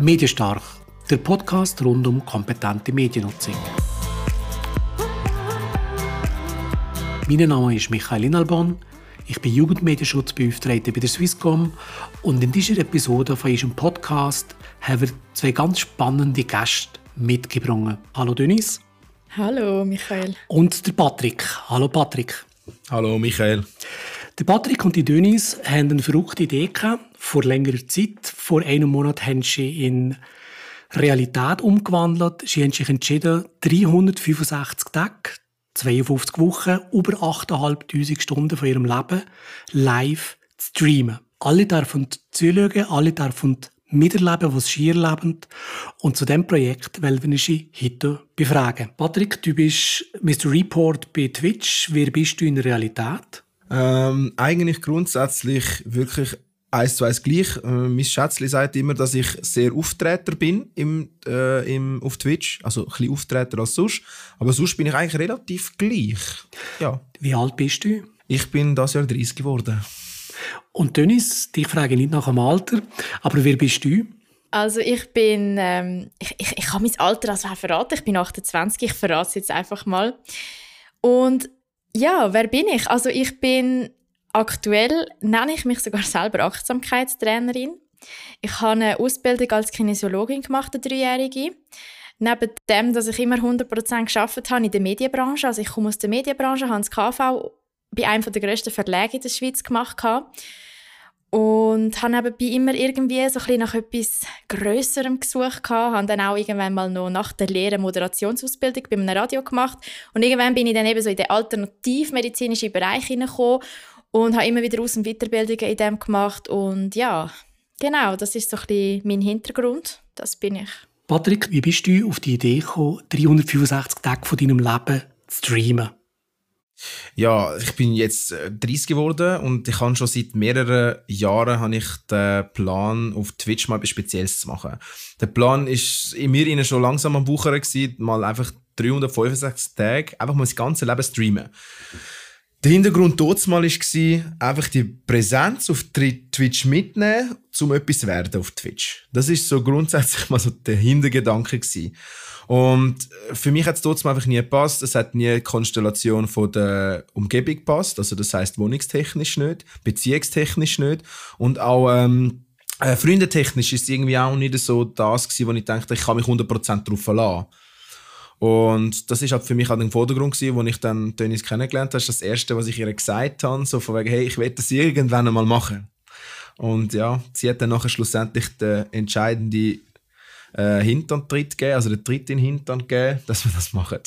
Medienstark, der Podcast rund um kompetente Mediennutzung. Mein Name ist Michael Inalbon. Ich bin Jugendmedienschutzbeauftragter bei der Swisscom und in dieser Episode von unserem Podcast haben wir zwei ganz spannende Gäste mitgebracht. Hallo Denise. Hallo Michael. Und der Patrick. Hallo Patrick. Hallo Michael. Der Patrick und die Denise haben eine verrückte Idee gehabt, vor längerer Zeit. Vor einem Monat haben sie in Realität umgewandelt. Sie haben sich entschieden, 365 Tage, 52 Wochen, über 8'500 Stunden von ihrem Leben live zu streamen. Alle dürfen zuschauen, alle dürfen miterleben, was sie erleben. Und zu diesem Projekt wollen wir Sie heute befragen. Patrick, du bist Mr. Report bei Twitch. Wer bist du in der Realität? Ähm, eigentlich grundsätzlich wirklich eins zu eins gleich. Äh, mein Schätzli sagt immer, dass ich sehr Auftreter bin im, äh, im, auf Twitch. Also ein bisschen Auftreter als sonst. Aber sonst bin ich eigentlich relativ gleich. Ja. Wie alt bist du? Ich bin das Jahr 30 geworden. Und Dennis, dich frage ich nicht nach dem Alter, aber wer bist du? Also ich bin, ähm, ich, ich, ich kann mein Alter also verraten, ich bin 28, ich verrate es jetzt einfach mal. Und ja, wer bin ich? Also ich bin aktuell, nenne ich mich sogar selber Achtsamkeitstrainerin. Ich habe eine Ausbildung als Kinesiologin gemacht, eine dreijährige. Neben dem, dass ich immer 100% geschafft habe in der Medienbranche, also ich komme aus der Medienbranche, habe das KV bei einem der grössten Verlage in der Schweiz gemacht. Und habe nebenbei immer irgendwie so ein nach etwas Grösserem gesucht. Habe dann auch irgendwann mal noch nach der Lehre Moderationsausbildung bei einem Radio gemacht. Und irgendwann bin ich dann eben so in den alternativmedizinischen Bereich hineingekommen und habe immer wieder Aus- und Weiterbildungen in dem gemacht. Und ja, genau, das ist so ein bisschen mein Hintergrund. Das bin ich. Patrick, wie bist du auf die Idee gekommen, 365 Tage von deinem Leben zu streamen? Ja, ich bin jetzt 30 äh, geworden und ich habe schon seit mehreren Jahren habe ich den Plan, auf Twitch mal etwas Spezielles zu machen. Der Plan ist in mir schon langsam am Buchern mal einfach 365 Tage einfach mal das ganze Leben streamen. Der Hintergrund mal war, einfach die Präsenz auf Twitch mitnehmen, um etwas werden auf Twitch. Das ist so grundsätzlich mal so der Hintergedanke gewesen. Und für mich hat es trotzdem einfach nie gepasst. Es hat nie die Konstellation von der Umgebung gepasst. Also das heißt wohnungstechnisch nicht, beziehungstechnisch nicht und auch ähm, äh, freundetechnisch ist es irgendwie auch nicht so das gewesen, wo ich dachte, ich kann mich 100% darauf verlassen. Und das ist halt für mich halt ein Vordergrund gewesen, wo ich dann Dennis kennengelernt habe. Das ist das Erste, was ich ihr gesagt habe, so von wegen, hey, ich werde das irgendwann einmal machen. Und ja, sie hat dann nachher schlussendlich den entscheidenden äh, Hinterntritt gegeben, also den Tritt in den Hintern gegeben, dass wir das machen.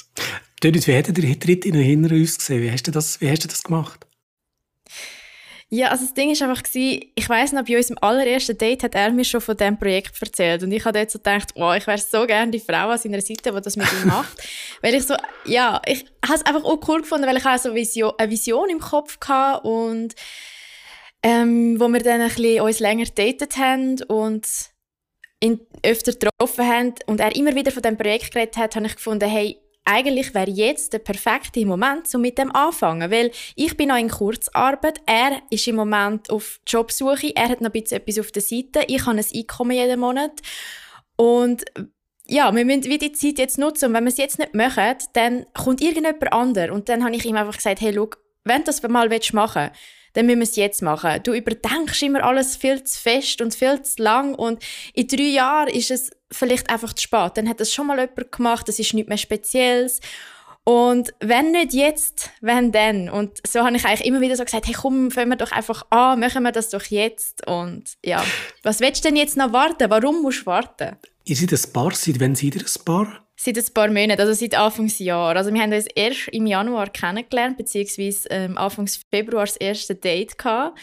Dennis, wie hätte der Tritt in den Hintern ausgesehen? Wie hast du das, wie hast du das gemacht? Ja, also das Ding ist einfach ich weiß noch, bei unserem allerersten Date hat er mir schon von diesem Projekt erzählt und ich habe dort so gedacht, oh, ich wäre so gerne die Frau an seiner Seite, die das mit ihm macht, weil ich so, ja, ich habe es einfach auch cool gefunden, weil ich auch so Vision, eine Vision im Kopf hatte und ähm, wo wir dann ein bisschen uns länger datet haben und ihn öfter getroffen haben und er immer wieder von dem Projekt geredet hat, habe ich gefunden, hey, eigentlich wäre jetzt der perfekte Moment, um mit dem anfangen, weil ich bin noch in Kurzarbeit, er ist im Moment auf Jobsuche, er hat noch ein bisschen etwas auf der Seite, ich habe ein Einkommen jeden Monat und ja, wir müssen wie die Zeit jetzt nutzen und wenn wir es jetzt nicht machen, dann kommt irgendjemand anderes und dann habe ich ihm einfach gesagt, hey, schau, wenn du das mal machen willst, dann müssen wir es jetzt machen. Du überdenkst immer alles viel zu fest und viel zu lang und in drei Jahren ist es vielleicht einfach zu spät. Dann hat das schon mal jemand gemacht, das ist nichts mehr Spezielles. Und wenn nicht jetzt, wenn dann? Und so habe ich eigentlich immer wieder so gesagt, hey komm, fangen wir doch einfach an, machen wir das doch jetzt. Und ja, was willst du denn jetzt noch warten? Warum musst du warten? Ihr seid ein Paar, seit wann seid ihr ein Paar? Seit ein paar Monaten, also seit Anfangsjahr. Also wir haben uns erst im Januar kennengelernt, beziehungsweise ähm, Anfangs Februar das erste Date gehabt.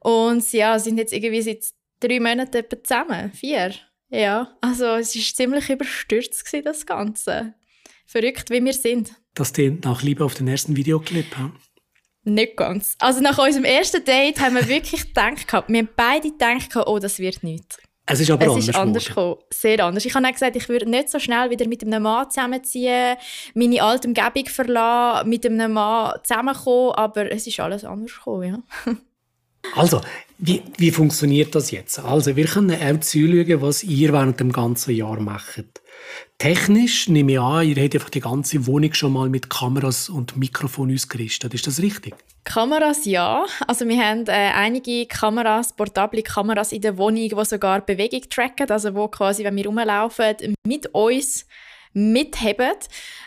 Und ja, sind jetzt irgendwie seit drei Monaten zusammen. Vier. Ja, also es war ziemlich überstürzt, gewesen, das Ganze. Verrückt, wie wir sind. Das klingt nach Liebe auf den ersten Videoclip, hm? Nicht ganz. Also nach unserem ersten Date haben wir wirklich gedacht, wir haben beide gedacht, oh, das wird nichts. Es ist aber es anders, ist anders gekommen. Sehr anders. Ich habe auch gesagt, ich würde nicht so schnell wieder mit einem Mann zusammenziehen, meine alte Umgebung verlassen, mit einem Mann zusammenkommen, aber es ist alles anders gekommen, ja. Also, Wie, wie funktioniert das jetzt? Also, wir können auch zuschauen, was ihr während dem ganzen Jahr macht. Technisch nehme ich an, ihr habt einfach die ganze Wohnung schon mal mit Kameras und Mikrofon ausgerüstet. Ist das richtig? Kameras ja. Also wir haben äh, einige Kameras, portable Kameras in der Wohnung, die sogar Bewegung tracken, also wo quasi, wenn wir rumlaufen, mit uns mitheben.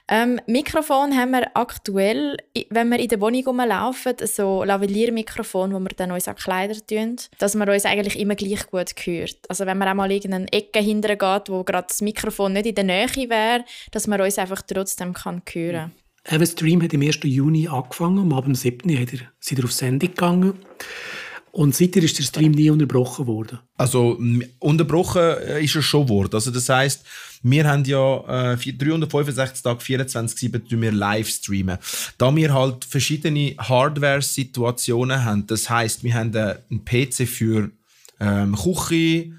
Ähm, Mikrofon haben wir aktuell, wenn wir in der Wohnung rumlaufen, so Lavalliermikrofon, wo wir dann uns an Kleider tun, dass man uns eigentlich immer gleich gut hört. Also wenn man auch mal irgendeine Ecke hinterher geht, wo gerade das Mikrofon nicht in der Nähe wäre, dass man uns einfach trotzdem kann hören kann. Stream hat im 1. Juni angefangen, am Abend 7. seid ihr auf Sendung gegangen. Und seitdem ist der Stream nie unterbrochen worden. Also unterbrochen äh, ist er schon worden. Also das heißt, wir haben ja äh, 365 Tage 24/7 wir live streamen. Da wir halt verschiedene Hardware-Situationen haben. Das heißt, wir haben äh, einen PC für ähm, Küche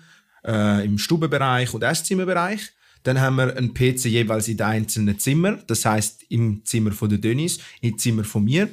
äh, im Stubenbereich und Esszimmerbereich. Dann haben wir einen PC jeweils in den einzelnen Zimmern. Das heißt im Zimmer von der Denise, im Zimmer von mir.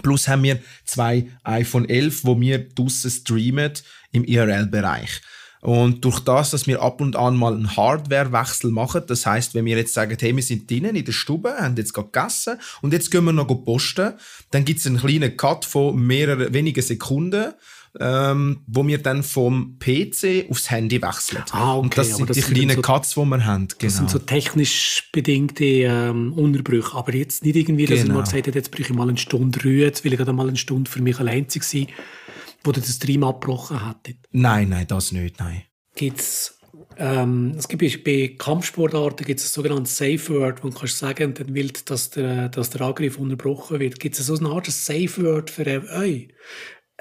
Plus haben wir zwei iPhone 11, wo wir draussen streamen im IRL-Bereich. Und durch das, dass wir ab und an mal einen Hardwarewechsel machen, das heißt, wenn wir jetzt sagen, hey, wir sind drinnen in der Stube, haben jetzt gerade gegessen und jetzt gehen wir noch posten, dann gibt es einen kleinen Cut von mehreren wenigen Sekunden, ähm, wo wir dann vom PC aufs Handy wechseln. Ah, okay. Und das sind das die kleinen so, Cuts, die wir haben. Genau. Das sind so technisch bedingte ähm, Unterbrüche. Aber jetzt nicht irgendwie, dass genau. man gesagt hat, jetzt brauche ich mal eine Stunde Ruhe, jetzt will ich gerade mal eine Stunde für mich allein sein, wo den Stream abgebrochen hättet. Nein, nein, das nicht, nein. Gibt's ähm, es gibt bei Kampfsportarten gibt es ein sogenanntes Safe Word, wo du kannst sagen, dann will, dass der, dass der Angriff unterbrochen wird. Gibt es so eine Art Safe Word für euch?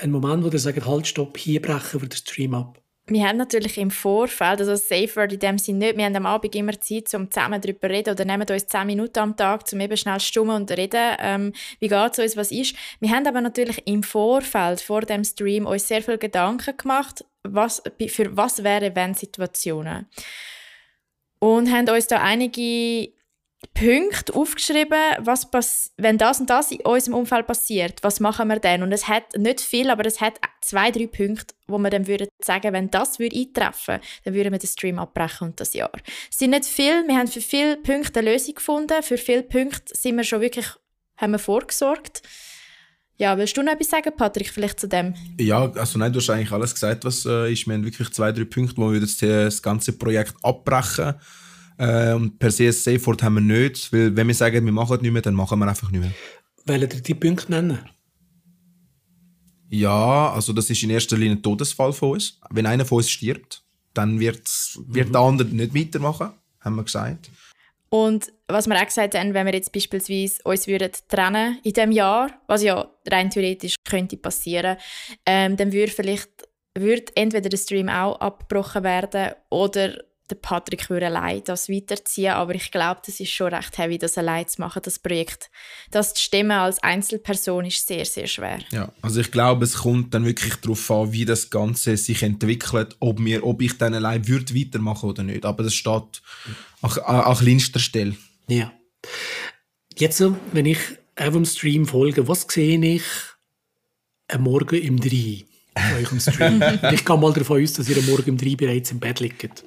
Ein Moment, wo ihr sagt, halt, stopp, hier brechen wir den Stream ab? Wir haben natürlich im Vorfeld, also Safe Word in dem Sinne nicht, wir haben am Abend immer Zeit, um zusammen darüber zu reden oder nehmen uns 10 Minuten am Tag, um eben schnell stummen und reden, ähm, wie geht es uns, was ist. Wir haben aber natürlich im Vorfeld, vor dem Stream, uns sehr viel Gedanken gemacht, was, für was wären wenn Situationen. Und haben uns da einige Punkte aufgeschrieben, was wenn das und das in unserem Umfeld passiert, was machen wir dann? Und es hat nicht viel, aber es hat zwei, drei Punkte, wo wir dann würden sagen, wenn das würde eintreffen, dann würden wir den Stream abbrechen und das Jahr. Es sind nicht viel, wir haben für viele Punkte eine Lösung gefunden, für viele Punkte sind wir schon wirklich, haben wir vorgesorgt. Ja, willst du noch etwas sagen, Patrick, vielleicht zu dem? Ja, also nein, du hast eigentlich alles gesagt, was äh, ist. Wir haben wirklich zwei, drei Punkte, wo wir das, das ganze Projekt abbrechen äh, und per se ein Safe Word haben wir nicht, weil wenn wir sagen, wir machen nicht mehr, dann machen wir einfach nicht mehr. Wollen ihr die Punkte nennen? Ja, also das ist in erster Linie ein Todesfall von uns. Wenn einer von uns stirbt, dann wird, wird mhm. der andere nicht weitermachen, haben wir gesagt. Und was wir auch gesagt haben, wenn wir jetzt beispielsweise uns würden trennen in diesem Jahr, was ja rein theoretisch könnte passieren, ähm, dann würde vielleicht würde entweder der Stream auch abgebrochen werden oder der Patrick würde allein das weiterziehen, aber ich glaube, das ist schon recht heavy, das allein zu machen, das Projekt. Das zu stemmen als Einzelperson ist sehr, sehr schwer. Ja, also ich glaube, es kommt dann wirklich darauf an, wie das Ganze sich entwickelt, ob, mir, ob ich dann allein würde weitermachen oder nicht. Aber das steht an, an kleinster Stelle. Ja. Jetzt, wenn ich auf dem Stream folge, was sehe ich am Morgen im 3? eurem Stream. ich gehe mal davon aus, dass ihr am Morgen im 3 bereits im Bett liegt.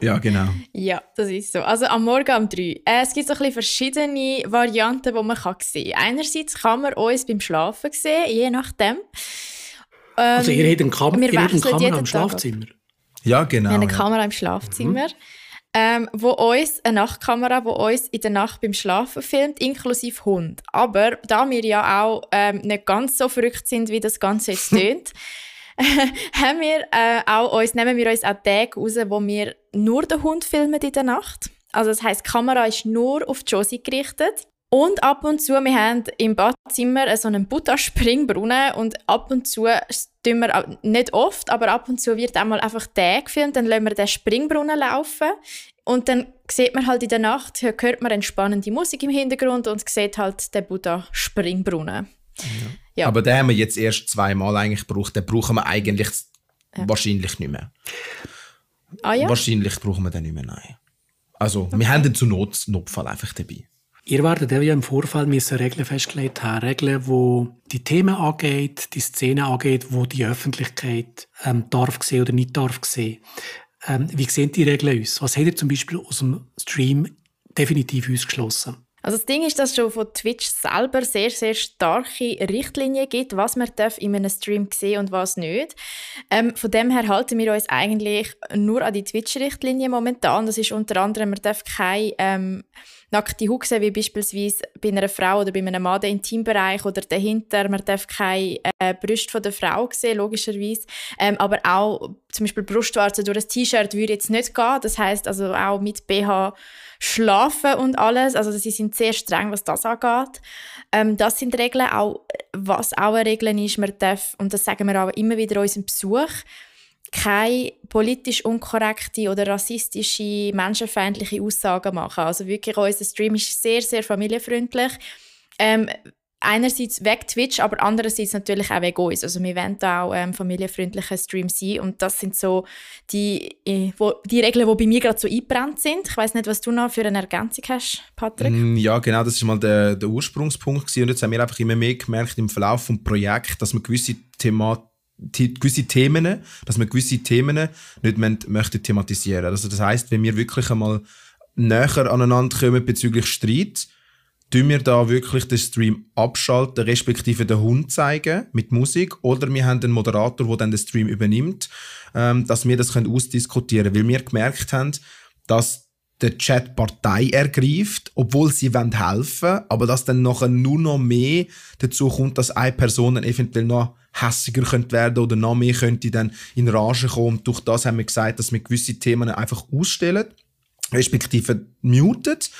Ja, genau. Ja, das ist so. Also am Morgen um 3. Äh, es gibt so ein bisschen verschiedene Varianten, die man kann sehen kann. Einerseits kann man uns beim Schlafen sehen, je nachdem. Ähm, also ihr habt eine, Kam ihr habt eine Kamera im Schlafzimmer? Ja, genau. Wir haben eine ja. Kamera im Schlafzimmer. Mhm. Ähm, wo uns, eine Nachtkamera, die uns in der Nacht beim Schlafen filmt, inklusive Hund. Aber da wir ja auch ähm, nicht ganz so verrückt sind, wie das Ganze jetzt tönt, haben wir äh, auch uns, nehmen wir uns auch Tage raus, wo wir nur den Hund filmen in der Nacht. Also das heißt, die Kamera ist nur auf Josie gerichtet. Und ab und zu, wir haben im Badzimmer so einen Buddha-Springbrunnen und ab und zu tun wir, nicht oft, aber ab und zu wird einmal einfach der gefilmt, dann lassen wir den Springbrunnen laufen und dann sieht man halt in der Nacht, hört man entspannende Musik im Hintergrund und sieht halt den Buddha-Springbrunnen. Ja. Aber den haben wir jetzt erst zweimal eigentlich gebraucht. Den brauchen wir eigentlich ja. wahrscheinlich nicht mehr. Ah, ja? Wahrscheinlich brauchen wir den nicht mehr, nein. Also, okay. wir haben den zu Not Notfall einfach dabei. Ihr werdet ja im Vorfeld müssen Regeln festgelegt haben. Regeln, wo die Themen angeht, die Szene angeht, wo die Öffentlichkeit ähm, darf sehen oder nicht darf sehen. Ähm, wie sehen die Regeln aus? Was habt ihr zum Beispiel aus dem Stream definitiv ausgeschlossen? Also das Ding ist, dass es schon von Twitch selber sehr, sehr starke Richtlinien gibt, was man darf in einem Stream sehen und was nicht. Ähm, von dem her halten wir uns eigentlich nur an die Twitch-Richtlinien momentan. Das ist unter anderem, man darf keine ähm, nackte Haut sehen, wie beispielsweise bei einer Frau oder bei einem Mann den Intimbereich oder dahinter. Man darf keine äh, Brüste von der Frau sehen, logischerweise. Ähm, aber auch zum Beispiel Brustwarzen durch ein T-Shirt würde jetzt nicht gehen. Das heißt also auch mit BH schlafen und alles. Also sie sind sehr streng, was das angeht. Ähm, das sind Regeln. Auch, was auch eine Regel ist, man darf, und das sagen wir auch immer wieder unserem Besuch, keine politisch unkorrekte oder rassistische, menschenfeindliche Aussagen machen. Also wirklich, unser Stream ist sehr, sehr familienfreundlich. Ähm, einerseits weg Twitch, aber andererseits natürlich auch wegen uns. Also wir wollen da auch ähm, familienfreundliche Streams sein und das sind so die, äh, wo, die Regeln, die bei mir gerade so eingebrannt sind. Ich weiß nicht, was du noch für eine Ergänzung hast, Patrick? Mm, ja, genau, das ist mal der, der Ursprungspunkt gewesen. und jetzt haben wir einfach immer mehr gemerkt im Verlauf des Projekts, dass wir gewisse Themen gewisse Themen, dass wir gewisse Themen nicht möchten thematisieren. Also das heißt, wenn wir wirklich einmal näher aneinander kommen bezüglich Streit, tun wir da wirklich den Stream abschalten, respektive den Hund zeigen mit Musik, oder wir haben einen Moderator, der dann den Stream übernimmt, ähm, dass wir das können ausdiskutieren können, weil wir gemerkt haben, dass der Chat Partei ergreift, obwohl sie helfen wollen, aber dass dann nachher nur noch mehr dazu kommt, dass eine Person dann eventuell noch hässiger könnte werden oder noch mehr könnte dann in Rage kommen. Und durch das haben wir gesagt, dass wir gewisse Themen einfach ausstellen, respektive mutet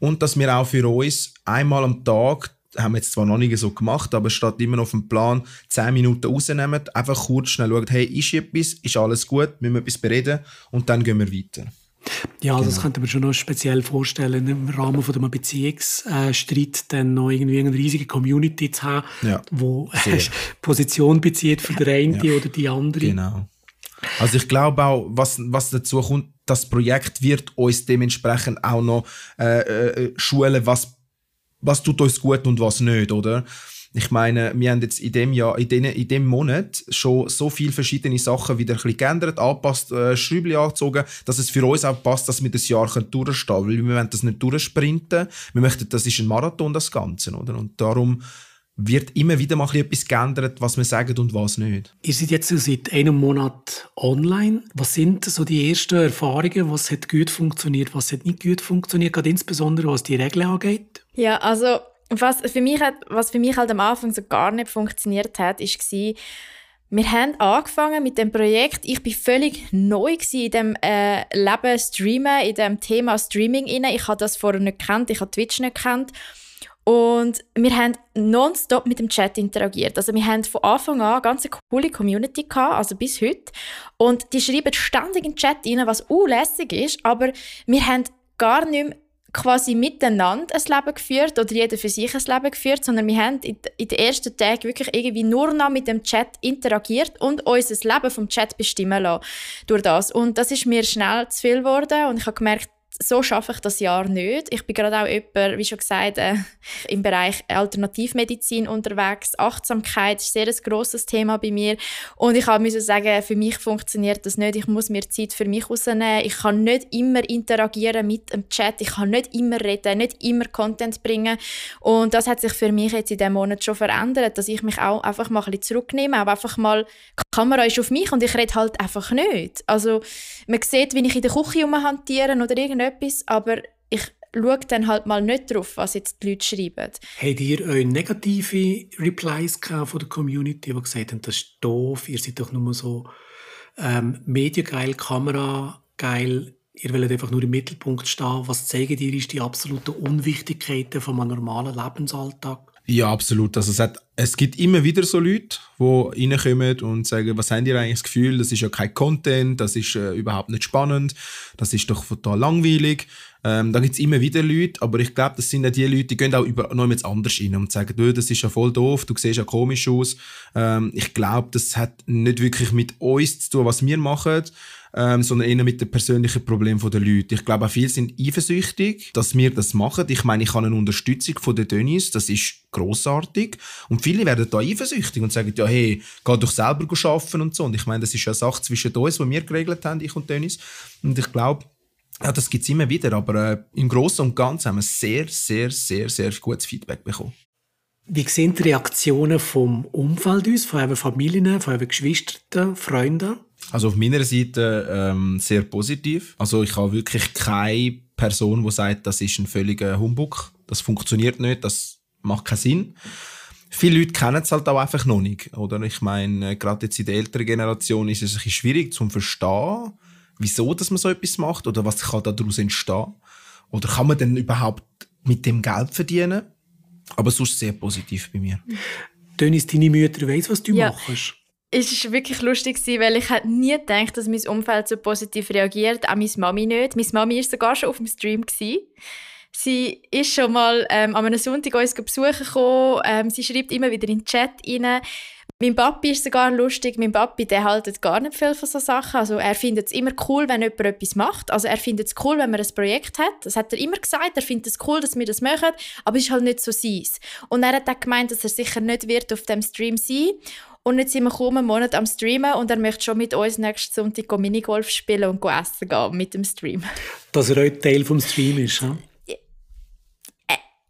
und dass wir auch für uns einmal am Tag haben wir jetzt zwar noch nicht so gemacht, aber statt immer auf dem Plan 10 Minuten rausnehmen, einfach kurz schnell schauen, hey, ist etwas, ist alles gut, müssen wir etwas bereden und dann gehen wir weiter. Ja, also genau. das könnte man schon noch speziell vorstellen, im Rahmen von einem Beziehungsstreit dann noch irgendwie eine riesige Community zu haben, ja, wo Position bezieht für die eine ja. oder die andere. Genau. Also ich glaube auch, was, was dazu kommt, das Projekt wird uns dementsprechend auch noch äh, äh, schulen, was, was tut uns gut und was nicht, oder? Ich meine, wir haben jetzt in dem Jahr, in, den, in dem Monat schon so viele verschiedene Sachen wieder ein bisschen geändert, angepasst, äh, Schräubchen angezogen, dass es für uns auch passt, dass wir das Jahr durchstehen können. Weil wir wollen das nicht durchsprinten. Wir möchten, das ist ein Marathon, das Ganze, oder? Und darum wird immer wieder mal etwas geändert, was wir sagen und was nicht. Ihr seid jetzt seit einem Monat online. Was sind so die ersten Erfahrungen? Was hat gut funktioniert, was hat nicht gut funktioniert, gerade insbesondere was die Regeln angeht? Ja, also was für mich, hat, was für mich halt am Anfang so gar nicht funktioniert hat, war, wir haben angefangen mit dem Projekt. Ich war völlig neu in dem äh, Leben Streamen, in dem Thema Streaming Ich habe das vorher nicht gekannt, ich habe Twitch nicht gekannt. Und wir haben nonstop mit dem Chat interagiert. Also wir haben von Anfang an eine ganz coole Community gehabt, also bis heute. Und die schreiben ständig in den Chat rein, was unlässig ist, aber wir haben gar nicht mehr quasi miteinander ein Leben geführt oder jeder für sich ein Leben geführt, sondern wir haben in, den ersten Tagen wirklich irgendwie nur noch mit dem Chat interagiert und unser Leben vom Chat bestimmen lassen durch das. Und das ist mir schnell zu viel geworden und ich habe gemerkt, so schaffe ich das Jahr nicht. Ich bin gerade auch jemand, wie schon gesagt, äh, im Bereich Alternativmedizin unterwegs. Achtsamkeit ist sehr ein grosses Thema bei mir. Und ich musste sagen, für mich funktioniert das nicht. Ich muss mir Zeit für mich rausnehmen. Ich kann nicht immer interagieren mit dem Chat. Ich kann nicht immer reden, nicht immer Content bringen. Und das hat sich für mich jetzt in diesem Monat schon verändert, dass ich mich auch einfach mal ein bisschen zurücknehme. Aber einfach mal, die Kamera ist auf mich und ich rede halt einfach nicht. Also, man sieht, wie ich in der Küche rumhantiere oder irgendetwas etwas, aber ich schaue dann halt mal nicht drauf, was jetzt die Leute schreiben. Habt ihr euch negative Replies von der Community, die gesagt haben, das ist doof, ihr seid doch nur so ähm, mediengeil, kamerageil, ihr wollt einfach nur im Mittelpunkt stehen. Was zeigen dir ist die absolute Unwichtigkeit von einem normalen Lebensalltag? Ja, absolut. Also es, hat, es gibt immer wieder so Leute, die reinkommen und sagen, was haben ihr eigentlich das Gefühl, das ist ja kein Content, das ist äh, überhaupt nicht spannend, das ist doch total langweilig. Ähm, da gibt es immer wieder Leute, aber ich glaube, das sind ja die Leute, die gehen auch über, noch jetzt anders rein und sagen, du, das ist ja voll doof, du siehst ja komisch aus. Ähm, ich glaube, das hat nicht wirklich mit uns zu tun, was wir machen, ähm, sondern eher mit den persönlichen Problemen der Leute. Ich glaube, auch viele sind eifersüchtig, dass wir das machen. Ich meine, ich habe eine Unterstützung von den Dönis, das ist großartig. Und viele werden da eifersüchtig und sagen, ja, hey, geh doch selber arbeiten und so. Und ich meine, das ist ja eine Sache zwischen uns, die wir geregelt haben, ich und Dönis. Und ich glaube, ja, das gibt es immer wieder, aber äh, im Großen und Ganzen haben wir sehr, sehr, sehr, sehr gutes Feedback bekommen. Wie sehen die Reaktionen vom Umfeld aus, von euren Familien, von euren Geschwistern, Freunden? Also auf meiner Seite ähm, sehr positiv. Also ich habe wirklich keine Person, die sagt, das ist ein völliger Humbug, das funktioniert nicht, das macht keinen Sinn. Viele Leute kennen es halt auch einfach noch nicht. Oder ich meine, äh, gerade jetzt in der älteren Generation ist es ein bisschen schwierig zu verstehen, wieso dass man so etwas macht oder was kann daraus entstehen. Oder kann man denn überhaupt mit dem Geld verdienen? Aber sonst sehr positiv bei mir. Dennis, deine Mutter weiss, was du ja. machst. Es war wirklich lustig, weil ich hätte nie gedacht, dass mein Umfeld so positiv reagiert, auch meine Mami nicht. Meine Mami war sogar schon auf dem Stream. Gewesen. Sie ist schon mal ähm, an einem Sonntag uns besuchen gekommen. Ähm, sie schreibt immer wieder in den Chat rein. Mein Papi ist sogar lustig. Mein Papi, der haltet gar nicht viel von so Sachen. Also er findet es immer cool, wenn jemand etwas macht. Also er findet es cool, wenn man ein Projekt hat. Das hat er immer gesagt. Er findet es cool, dass wir das machen. Aber es ist halt nicht so seins. Und er hat auch gemeint, dass er sicher nicht wird auf dem Stream sein. Und jetzt sind wir kaum einen Monat am Streamen und er möchte schon mit uns nächsten Sonntag Minigolf spielen und essen gehen mit dem Stream. Dass er heute Teil vom Stream ist, ja?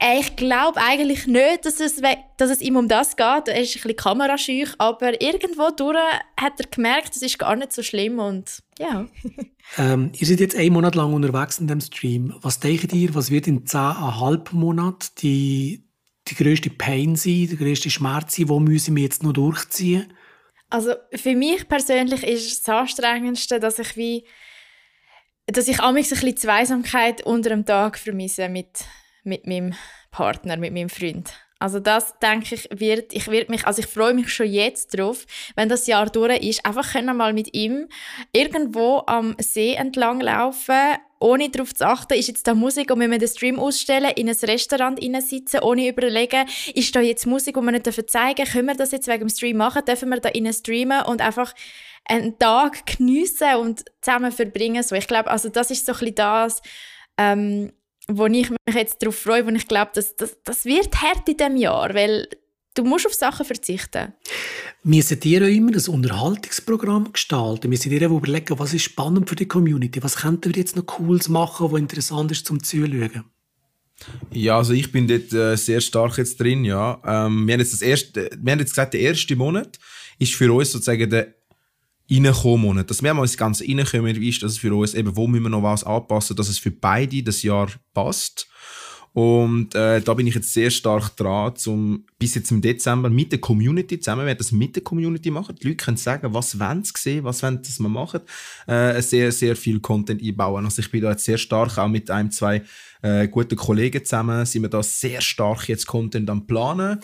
Äh, ich glaube eigentlich nicht, dass es, dass es ihm um das geht. Er ist ein bisschen kamerascheu, aber irgendwo durch hat er gemerkt, es ist gar nicht so schlimm und ja. ähm, ihr seid jetzt einen Monat lang unterwegs in dem Stream. Was denkt ihr, was wird in zehneinhalb Monaten die, die grösste Pain sein, der grösste Schmerz sein? Wo müssen wir jetzt noch durchziehen? Also für mich persönlich ist das Anstrengendste, dass ich wie dass ich ein bisschen Zweisamkeit unter dem Tag vermisse mit mit meinem Partner, mit meinem Freund. Also das denke ich wird, ich wird mich, also ich freue mich schon jetzt drauf, wenn das Jahr durch ist, einfach können mal mit ihm irgendwo am See entlang laufen, ohne darauf zu achten, ist jetzt da Musik und wir müssen den Stream ausstellen, in ein Restaurant sitzen, ohne überlegen, ist da jetzt Musik, die wir nicht zeigen dürfen, können wir das jetzt wegen dem Stream machen, dürfen wir da innen streamen und einfach einen Tag geniessen und zusammen verbringen. So, ich glaube, also das ist so ein bisschen das, ähm, wo ich mich jetzt darauf freue, wo ich glaube, das, das, das wird hart in diesem Jahr, weil du musst auf Sachen verzichten. Müssen ihr auch immer ein Unterhaltungsprogramm gestalten? Müssen ihr überlegen, was ist spannend für die Community? Was könnten wir jetzt noch Cooles machen, was interessant ist zum Zuschauen? Ja, also ich bin dort äh, sehr stark jetzt drin, ja. Ähm, wir, haben jetzt das erste, wir haben jetzt gesagt, der erste Monat ist für uns sozusagen der reinkommen Monat. Dass wir mal das Ganze reinkommen, ist das für uns eben, wo müssen wir noch was anpassen, dass es für beide das Jahr passt. Und äh, da bin ich jetzt sehr stark dran, zum, bis jetzt im Dezember mit der Community zusammen, wir werden das mit der Community machen. Die Leute können sagen, was wollen sie sehen, was wollen dass wir machen. Äh, sehr, sehr viel Content einbauen. Also ich bin da jetzt sehr stark, auch mit einem, zwei äh, guten Kollegen zusammen, sind wir da sehr stark jetzt Content am Planen.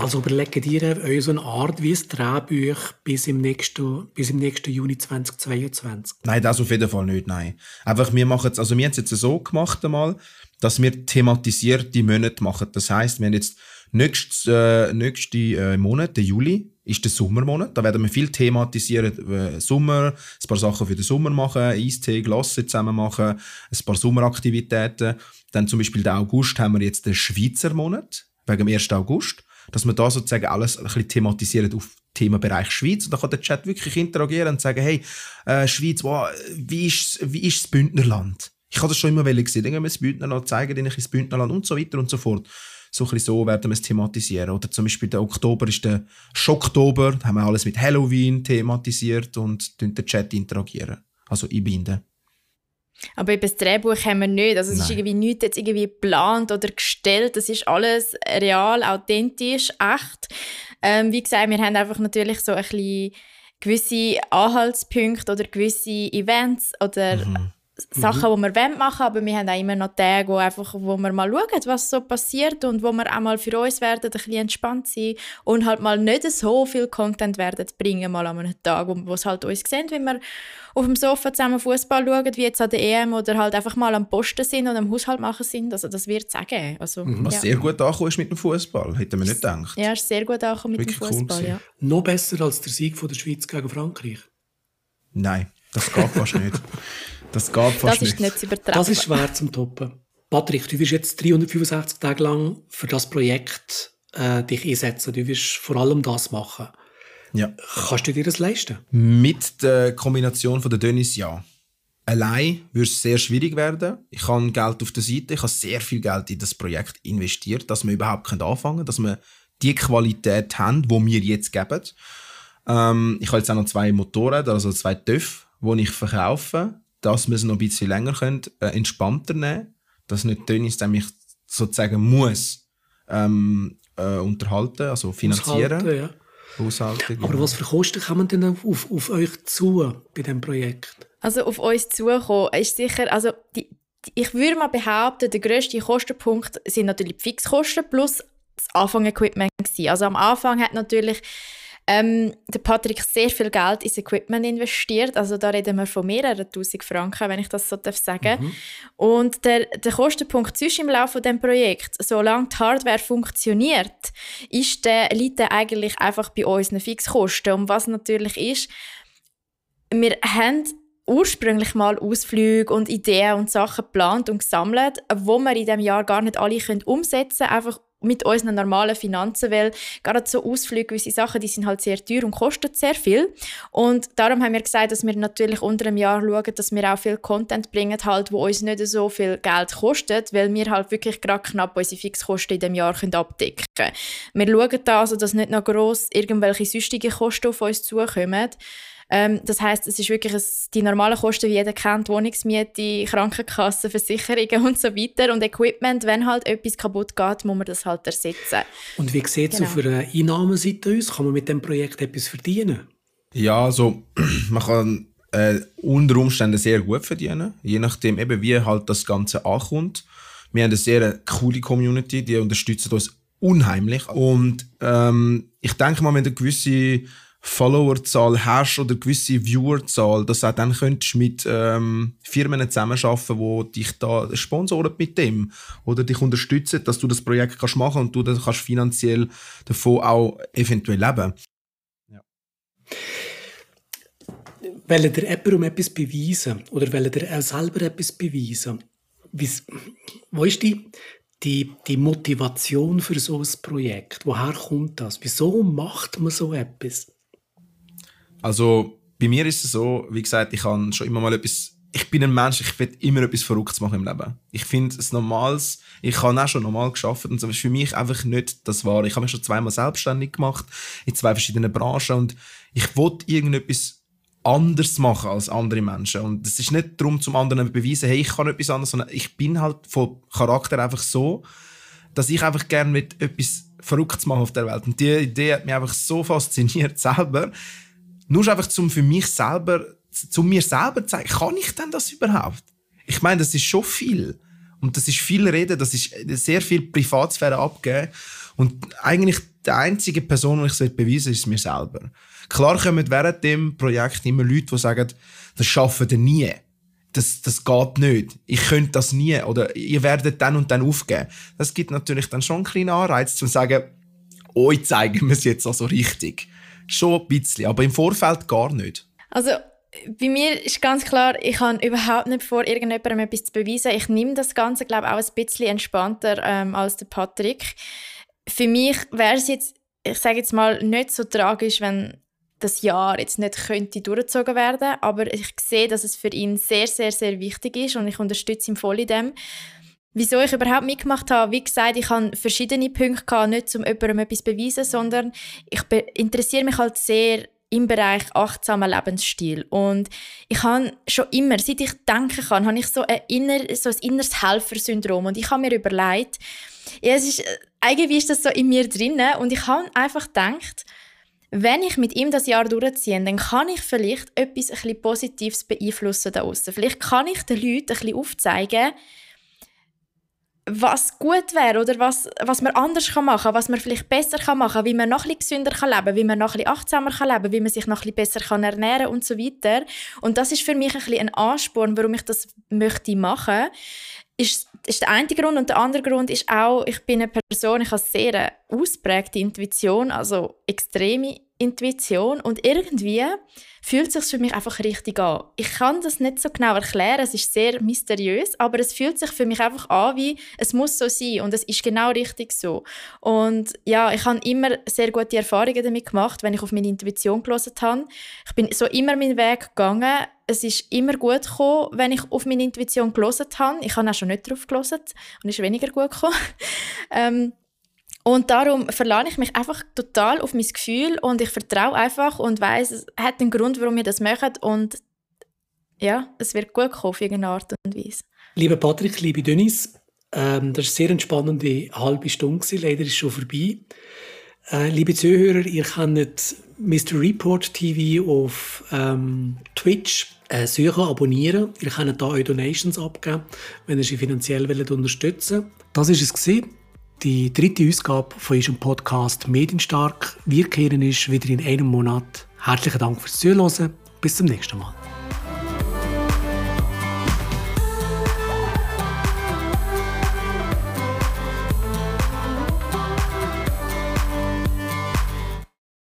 Also überlegt ihr euch so eine Art wie ein Drehbuch bis im nächsten, bis im nächsten Juni 2022? Nein, das auf jeden Fall nicht, nein. Einfach, wir machen es, also wir haben es jetzt so gemacht einmal, dass wir thematisierte Monate machen. Das heißt, wir haben jetzt nächsten äh, nächste, äh, Monat, der Juli, ist der Sommermonat. Da werden wir viel thematisieren. Äh, Sommer, ein paar Sachen für den Sommer machen, Eistee, Glasse zusammen machen, ein paar Sommeraktivitäten. Dann zum Beispiel der August haben wir jetzt den Schweizer Monat, wegen dem 1. August. Dass wir da sozusagen alles ein bisschen thematisieren auf Themenbereich Schweiz. Und da kann der Chat wirklich interagieren und sagen, hey, äh, Schweiz, wow, wie ist, wie ist das Bündnerland? Ich habe das schon immer gesehen. Dann gehen wir das Bündnerland zeigen, ich ins Bündnerland und so weiter und so fort. So ein bisschen so werden wir es thematisieren. Oder zum Beispiel der Oktober ist der Schocktober. Da haben wir alles mit Halloween thematisiert und den Chat interagieren. Also einbinden. Aber eben das Drehbuch haben wir nicht. Also es Nein. ist irgendwie nichts jetzt irgendwie geplant oder gestellt. Das ist alles real, authentisch, echt. Ähm, wie gesagt, wir haben einfach natürlich so ein bisschen gewisse Anhaltspunkte oder gewisse Events oder mhm. Sachen, mhm. die wir machen wollen, aber wir haben auch immer noch Tage, wo, einfach, wo wir mal schauen, was so passiert und wo wir auch mal für uns werden ein bisschen entspannt sein und halt mal nicht so viel Content werden bringen, mal an einem Tag, wo, wo es halt uns sehen, wenn wir auf dem Sofa zusammen Fußball schauen, wie jetzt an der EM oder halt einfach mal am Posten sind und am Haushalt machen sind. Also das wird sagen. Also, mhm. Was ja. sehr gut angekommen ist mit dem Fußball, hätten wir nicht gedacht. Ja, ist sehr gut angekommen mit Wirklich dem Fußball. Cool ja. Noch besser als der Sieg von der Schweiz gegen Frankreich? Nein Das geht fast nicht. Das geht fast das nicht. ist nicht zu übertreffen. Das ist schwer zum Toppen. Patrick, du wirst jetzt 365 Tage lang für das Projekt äh, dich einsetzen. Du wirst vor allem das machen. Ja. Kannst du dir das leisten? Mit der Kombination von der Dönis ja. Allein würde es sehr schwierig werden. Ich habe Geld auf der Seite, ich habe sehr viel Geld in das Projekt investiert, dass wir überhaupt anfangen können, dass wir die Qualität haben, die wir jetzt geben. Ähm, ich habe jetzt auch noch zwei Motorräder, also zwei TÜV, die ich verkaufe, dass wir es noch ein bisschen länger können, äh, entspannter nehmen dass nicht Dönis mich sozusagen muss ähm, äh, unterhalten, also finanzieren. Aushalten, ja. Aber genau. was für Kosten kommen denn auf, auf euch zu bei diesem Projekt? Also auf uns zukommen ist sicher, also die, die, ich würde mal behaupten, der grösste Kostenpunkt sind natürlich die Fixkosten plus das Anfang-Equipment. Also am Anfang hat natürlich ähm, der Patrick sehr viel Geld ins Equipment investiert. Also da reden wir von mehreren tausend Franken, wenn ich das so darf sagen. Mhm. Und der, der Kostenpunkt sonst im Laufe des Projekts, solange die Hardware funktioniert, ist der, liegt der eigentlich einfach bei unseren Fixkosten. Und was natürlich ist, wir haben ursprünglich mal Ausflüge und Ideen und Sachen geplant und gesammelt, wo wir in diesem Jahr gar nicht alle können umsetzen können, einfach mit unseren normalen Finanzen, weil gerade so Ausflüge, gewisse Sachen, die sind halt sehr teuer und kosten sehr viel. Und darum haben wir gesagt, dass wir natürlich unter einem Jahr schauen, dass wir auch viel Content bringen, halt, wo uns nicht so viel Geld kostet, weil wir halt wirklich gerade knapp unsere Fixkosten in dem Jahr können abdecken können. Wir schauen da also, dass nicht noch gross irgendwelche süchtige Kosten auf uns zukommen. Ähm, das heißt, es ist wirklich ein, die normalen Kosten, wie jeder kennt, Wohnungsmiete, Krankenkasse, Versicherungen und so weiter und Equipment. Wenn halt etwas kaputt geht, muss man das halt ersetzen. Und wie sieht es Genau. auf einer Einnahmenseite aus? Kann man mit dem Projekt etwas verdienen? Ja, also man kann äh, unter Umständen sehr gut verdienen, je nachdem eben wie halt das Ganze ankommt. Wir haben eine sehr coole Community, die unterstützt uns unheimlich und ähm, ich denke mal, wenn du eine gewisse Followerzahl hast oder gewisse Viewerzahl, dass du auch dann könntest mit ähm, Firmen zusammenarbeiten, die dich da sponsoren mit dem oder dich unterstützen, dass du das Projekt kannst machen und du dann kannst finanziell davon auch eventuell leben. Wollen ihr jemandem etwas beweisen? Oder wollen ihr auch selber etwas beweisen? Wo ist die, die, die Motivation für so ein Projekt? Woher kommt das? Wieso macht man so etwas? Also bei mir ist es so, wie gesagt, ich kann schon immer mal etwas. Ich bin ein Mensch, ich will immer etwas Verrücktes machen im Leben. Ich finde es Normales, ich habe auch schon normal geschafft und so ist für mich einfach nicht das Wahre. Ich habe mich schon zweimal selbstständig gemacht, in zwei verschiedenen Branchen und ich wollte irgendetwas anders machen als andere Menschen. Und es ist nicht darum, zum anderen zu beweisen, hey, ich kann etwas anderes, sondern ich bin halt von Charakter einfach so, dass ich einfach gerne mit etwas Verrücktes machen auf der Welt. Und die Idee hat mich einfach so fasziniert selber. Nur einfach zum für mich selber, zu mir selber zu zeigen, kann ich denn das überhaupt? Ich meine, das ist schon viel. Und das ist viel Reden, das ist sehr viel Privatsphäre abgeben. Und eigentlich die einzige Person, die ich es beweisen ist mir selber. Klar kommen während dem Projekt immer Leute, die sagen, das schaffen wir nie. Das, das geht nicht. Ich könnte das nie. Oder ihr werdet dann und dann aufgeben. Das gibt natürlich dann schon einen kleinen Anreiz, zu sagen, euch zeigen wir es jetzt also richtig. Schon ein bisschen, aber im Vorfeld gar nicht. Also bei mir ist ganz klar, ich habe überhaupt nicht vor, irgendjemandem etwas zu beweisen. Ich nehme das Ganze, glaube ich, auch ein bisschen entspannter ähm, als der Patrick. Für mich wäre es jetzt, ich sage jetzt mal, nicht so tragisch, wenn das Jahr jetzt nicht könnte durchgezogen werden, aber ich sehe, dass es für ihn sehr, sehr, sehr wichtig ist und ich unterstütze ihn voll in dem. Wieso ich überhaupt mitgemacht habe, wie gesagt, ich habe verschiedene Punkte gehabt, nicht um jemandem etwas zu beweisen, sondern ich interessiere mich halt sehr im Bereich achtsamer Lebensstil. Und ich habe schon immer, seit ich denken kann, habe ich so ein, inner, so ein inneres Helfersyndrom. Und ich habe mir überlegt, ja, es ist, äh, irgendwie ist das so in mir drin. Und ich habe einfach gedacht, wenn ich mit ihm das Jahr durchziehe, dann kann ich vielleicht etwas ein bisschen Positives beeinflussen da außen. Vielleicht kann ich den Leuten ein bisschen aufzeigen, was gut wäre oder was, was man anders kann machen kann, was man vielleicht besser kann machen kann, wie man noch ein gesünder kann leben wie man noch ein achtsamer kann leben wie man sich noch ein besser kann ernähren und so weiter. Und das ist für mich ein ein Ansporn, warum ich das möchte machen ist, ist der eine Grund. Und der andere Grund ist auch, ich bin eine Person, ich habe sehr eine ausprägte Intuition, also extreme Intuition und irgendwie fühlt es sich für mich einfach richtig an. Ich kann das nicht so genau erklären, es ist sehr mysteriös, aber es fühlt sich für mich einfach an, wie es muss so sein und es ist genau richtig so. Und ja, ich habe immer sehr gute Erfahrungen damit gemacht, wenn ich auf meine Intuition gelesen habe. Ich bin so immer meinen Weg gegangen. Es ist immer gut gekommen, wenn ich auf meine Intuition gelesen habe. Ich habe auch schon nicht drauf gelesen und ist weniger gut gekommen. ähm, und darum verlasse ich mich einfach total auf mein Gefühl und ich vertraue einfach und weiß, es hat einen Grund, warum wir das machen und ja, es wird gut kommen auf irgendeine Art und Weise. Lieber Patrick, liebe Denise, ähm, das war eine sehr entspannende halbe Stunde, leider ist es schon vorbei. Äh, liebe Zuhörer, ihr könnt Mr. Report TV auf ähm, Twitch äh, suchen, abonnieren. Ihr könnt da eure Donations abgeben, wenn ihr sie finanziell wollt unterstützen Das war es gewesen. Die dritte Ausgabe von unserem Podcast Medienstark. Wir kehren ist wieder in einem Monat. Herzlichen Dank fürs Zuhören. Bis zum nächsten Mal.